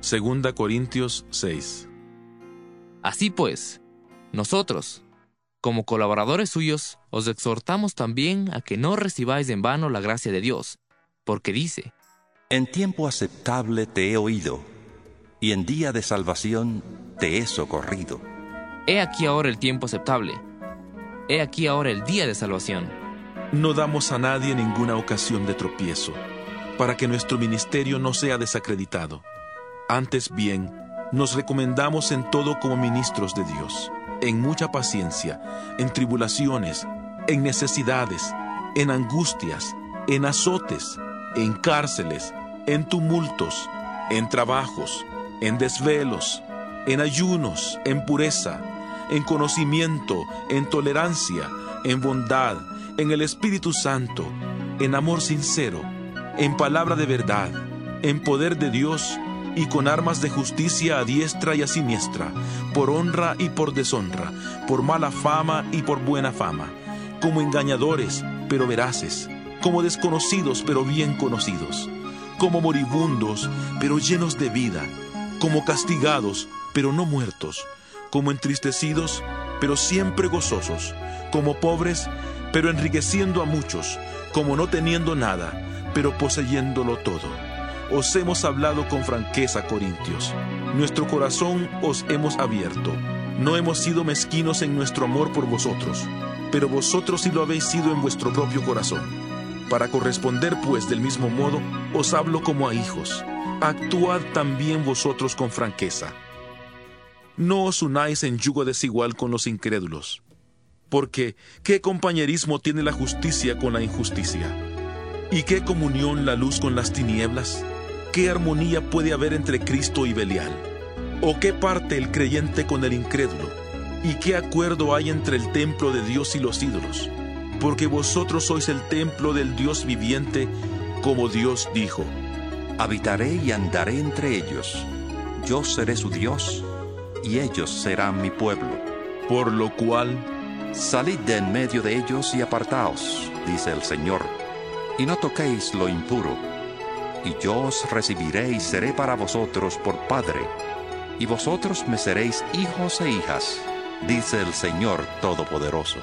Segunda Corintios 6. Así pues, nosotros, como colaboradores suyos, os exhortamos también a que no recibáis en vano la gracia de Dios, porque dice, En tiempo aceptable te he oído, y en día de salvación te he socorrido. He aquí ahora el tiempo aceptable, he aquí ahora el día de salvación. No damos a nadie ninguna ocasión de tropiezo, para que nuestro ministerio no sea desacreditado. Antes bien, nos recomendamos en todo como ministros de Dios, en mucha paciencia, en tribulaciones, en necesidades, en angustias, en azotes, en cárceles, en tumultos, en trabajos, en desvelos, en ayunos, en pureza, en conocimiento, en tolerancia, en bondad, en el Espíritu Santo, en amor sincero, en palabra de verdad, en poder de Dios, y con armas de justicia a diestra y a siniestra, por honra y por deshonra, por mala fama y por buena fama, como engañadores, pero veraces, como desconocidos, pero bien conocidos, como moribundos, pero llenos de vida, como castigados, pero no muertos, como entristecidos, pero siempre gozosos, como pobres, pero enriqueciendo a muchos, como no teniendo nada, pero poseyéndolo todo os hemos hablado con franqueza, Corintios. Nuestro corazón os hemos abierto. No hemos sido mezquinos en nuestro amor por vosotros, pero vosotros sí lo habéis sido en vuestro propio corazón. Para corresponder pues del mismo modo, os hablo como a hijos. Actuad también vosotros con franqueza. No os unáis en yugo desigual con los incrédulos. Porque, ¿qué compañerismo tiene la justicia con la injusticia? ¿Y qué comunión la luz con las tinieblas? ¿Qué armonía puede haber entre Cristo y Belial? ¿O qué parte el creyente con el incrédulo? ¿Y qué acuerdo hay entre el templo de Dios y los ídolos? Porque vosotros sois el templo del Dios viviente, como Dios dijo. Habitaré y andaré entre ellos. Yo seré su Dios, y ellos serán mi pueblo. Por lo cual, salid de en medio de ellos y apartaos, dice el Señor, y no toquéis lo impuro y yo os recibiré y seré para vosotros por Padre, y vosotros me seréis hijos e hijas, dice el Señor Todopoderoso.